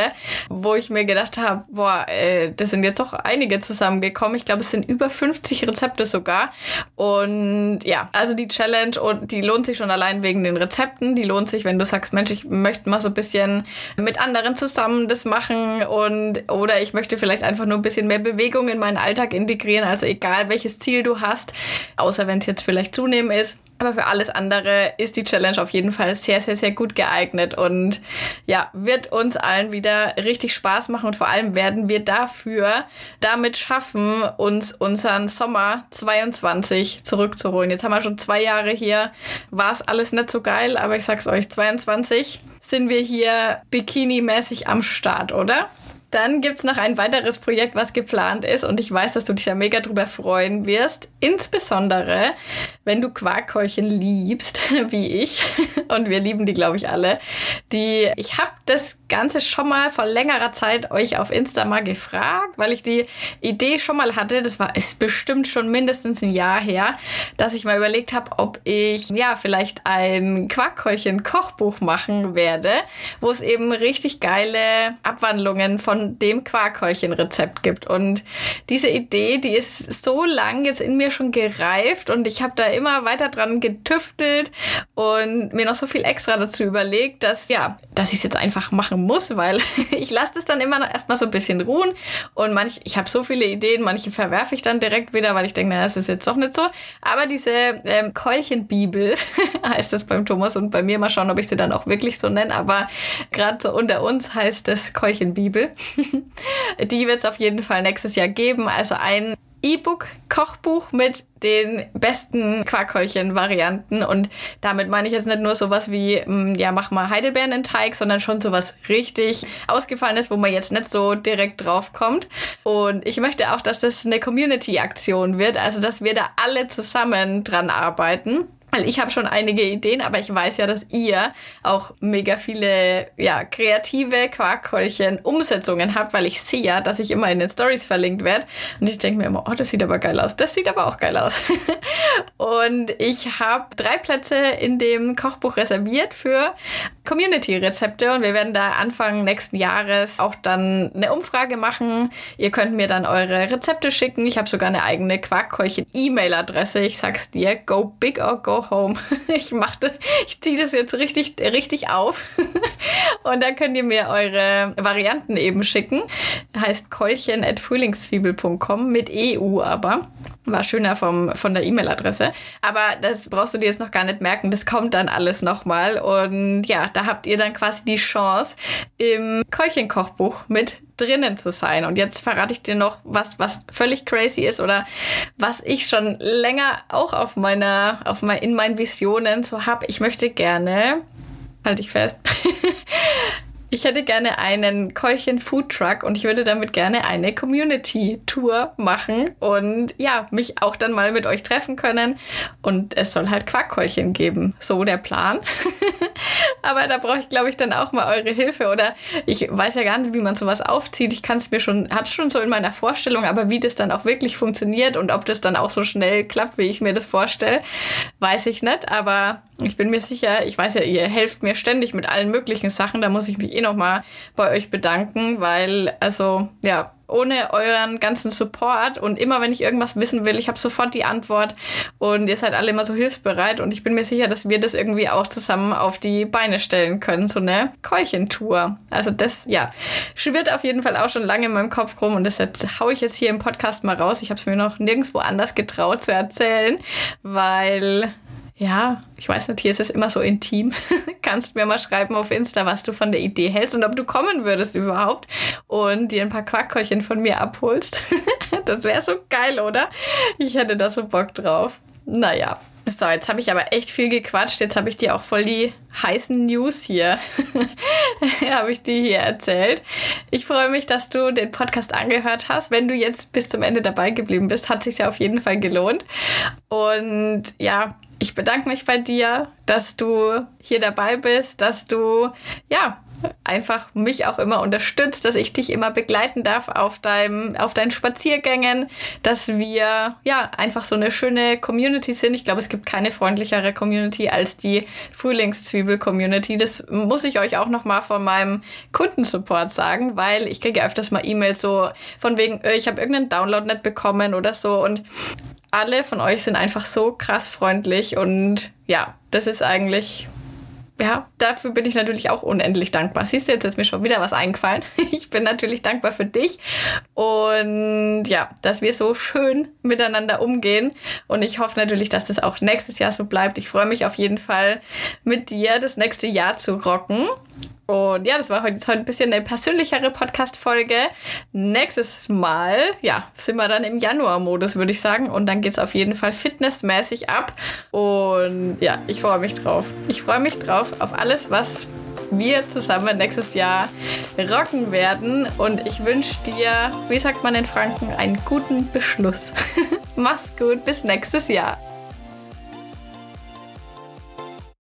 wo ich mir gedacht habe, boah, äh, das sind jetzt doch einige zusammengekommen. Ich glaube, es sind über 50 Rezepte sogar. Und ja, also die Challenge und die lohnt sich schon allein wegen den Rezepten. Die lohnt sich, wenn du sagst, Mensch, ich möchte mal so ein bisschen mit anderen zusammen das machen und oder ich möchte vielleicht einfach nur ein bisschen mehr Bewegung in meinen Alltag integrieren. Also egal welches Ziel du hast, außer wenn es jetzt vielleicht zunehmen ist. Aber für alles andere ist die Challenge auf jeden Fall sehr, sehr, sehr gut geeignet und ja, wird uns allen wieder richtig Spaß machen und vor allem werden wir dafür damit schaffen, uns unseren Sommer 22 zurückzuholen. Jetzt haben wir schon zwei Jahre hier, war es alles nicht so geil, aber ich sag's euch, 22 sind wir hier Bikini-mäßig am Start, oder? Dann gibt es noch ein weiteres Projekt, was geplant ist und ich weiß, dass du dich da mega drüber freuen wirst. Insbesondere, wenn du Quarkkeulchen liebst, wie ich. Und wir lieben die, glaube ich, alle. Die, ich habe das Ganze schon mal vor längerer Zeit euch auf Insta mal gefragt, weil ich die Idee schon mal hatte. Das war ist bestimmt schon mindestens ein Jahr her, dass ich mal überlegt habe, ob ich ja vielleicht ein Quarkkeulchen-Kochbuch machen werde, wo es eben richtig geile Abwandlungen von dem Quarkhäulchen-Rezept gibt. Und diese Idee, die ist so lang jetzt in mir schon gereift und ich habe da immer weiter dran getüftelt und mir noch so viel extra dazu überlegt, dass ja, dass ich es jetzt einfach machen muss, weil ich lasse das dann immer noch erstmal so ein bisschen ruhen und manch, ich habe so viele Ideen, manche verwerfe ich dann direkt wieder, weil ich denke, naja, das ist jetzt doch nicht so. Aber diese ähm, Keulchenbibel heißt das beim Thomas und bei mir mal schauen, ob ich sie dann auch wirklich so nenne, aber gerade so unter uns heißt das Keulchenbibel. Die wird es auf jeden Fall nächstes Jahr geben. Also ein E-Book-Kochbuch mit den besten Quarkhäulchen-Varianten. Und damit meine ich jetzt nicht nur sowas wie, mm, ja, mach mal Heidelbeeren in Teig, sondern schon sowas richtig ausgefallenes, wo man jetzt nicht so direkt drauf kommt. Und ich möchte auch, dass das eine Community-Aktion wird, also dass wir da alle zusammen dran arbeiten. Weil ich habe schon einige Ideen, aber ich weiß ja, dass ihr auch mega viele ja, kreative Quarkkeulchen-Umsetzungen habt, weil ich sehe ja, dass ich immer in den Stories verlinkt werde. Und ich denke mir immer, oh, das sieht aber geil aus. Das sieht aber auch geil aus. und ich habe drei Plätze in dem Kochbuch reserviert für Community-Rezepte. Und wir werden da Anfang nächsten Jahres auch dann eine Umfrage machen. Ihr könnt mir dann eure Rezepte schicken. Ich habe sogar eine eigene Quarkkeulchen-E-Mail-Adresse. Ich sag's dir, go big or go home. Ich mache das, ich ziehe das jetzt richtig, richtig auf. Und da könnt ihr mir eure Varianten eben schicken. Heißt keulchen.frühlingszwiebel.com mit EU aber. War schöner vom, von der E-Mail-Adresse. Aber das brauchst du dir jetzt noch gar nicht merken. Das kommt dann alles nochmal. Und ja, da habt ihr dann quasi die Chance, im Keulchen-Kochbuch mit drinnen zu sein. Und jetzt verrate ich dir noch was, was völlig crazy ist oder was ich schon länger auch auf meiner, auf mein, in meinen Visionen so habe. Ich möchte gerne, halte ich fest, Ich hätte gerne einen Keulchen Food Truck und ich würde damit gerne eine Community Tour machen und ja, mich auch dann mal mit euch treffen können. Und es soll halt Quarkkeulchen geben. So der Plan. Aber da brauche ich, glaube ich, dann auch mal eure Hilfe. Oder ich weiß ja gar nicht, wie man sowas aufzieht. Ich kann es mir schon, hab's schon so in meiner Vorstellung, aber wie das dann auch wirklich funktioniert und ob das dann auch so schnell klappt, wie ich mir das vorstelle, weiß ich nicht. Aber ich bin mir sicher, ich weiß ja, ihr helft mir ständig mit allen möglichen Sachen. Da muss ich mich eh nochmal bei euch bedanken, weil, also, ja, ohne euren ganzen Support und immer wenn ich irgendwas wissen will, ich habe sofort die Antwort und ihr seid alle immer so hilfsbereit und ich bin mir sicher, dass wir das irgendwie auch zusammen auf die Beine stellen können, so eine Keulchentour. Also das, ja, schwirrt auf jeden Fall auch schon lange in meinem Kopf rum und das haue ich jetzt hier im Podcast mal raus. Ich habe es mir noch nirgendwo anders getraut zu erzählen, weil ja, ich weiß nicht, hier ist es immer so intim. Kannst mir mal schreiben auf Insta, was du von der Idee hältst und ob du kommen würdest überhaupt und dir ein paar Quackkeuchen von mir abholst. das wäre so geil, oder? Ich hätte da so Bock drauf. Naja. So, jetzt habe ich aber echt viel gequatscht. Jetzt habe ich dir auch voll die heißen News hier, habe ich dir hier erzählt. Ich freue mich, dass du den Podcast angehört hast. Wenn du jetzt bis zum Ende dabei geblieben bist, hat sich ja auf jeden Fall gelohnt. Und ja, ich bedanke mich bei dir, dass du hier dabei bist, dass du ja einfach mich auch immer unterstützt, dass ich dich immer begleiten darf auf deinem, auf deinen Spaziergängen, dass wir ja einfach so eine schöne Community sind. Ich glaube, es gibt keine freundlichere Community als die Frühlingszwiebel-Community. Das muss ich euch auch nochmal von meinem Kundensupport sagen, weil ich kriege öfters mal E-Mails so von wegen, äh, ich habe irgendeinen Download nicht bekommen oder so und alle von euch sind einfach so krass freundlich und ja, das ist eigentlich ja, dafür bin ich natürlich auch unendlich dankbar. Siehst du, jetzt ist mir schon wieder was eingefallen. Ich bin natürlich dankbar für dich und ja, dass wir so schön miteinander umgehen. Und ich hoffe natürlich, dass das auch nächstes Jahr so bleibt. Ich freue mich auf jeden Fall, mit dir das nächste Jahr zu rocken. Und ja, das war heute, ein bisschen eine persönlichere Podcast-Folge. Nächstes Mal, ja, sind wir dann im Januar-Modus, würde ich sagen. Und dann geht es auf jeden Fall fitnessmäßig ab. Und ja, ich freue mich drauf. Ich freue mich drauf auf alles, was wir zusammen nächstes Jahr rocken werden. Und ich wünsche dir, wie sagt man in Franken, einen guten Beschluss. Mach's gut, bis nächstes Jahr.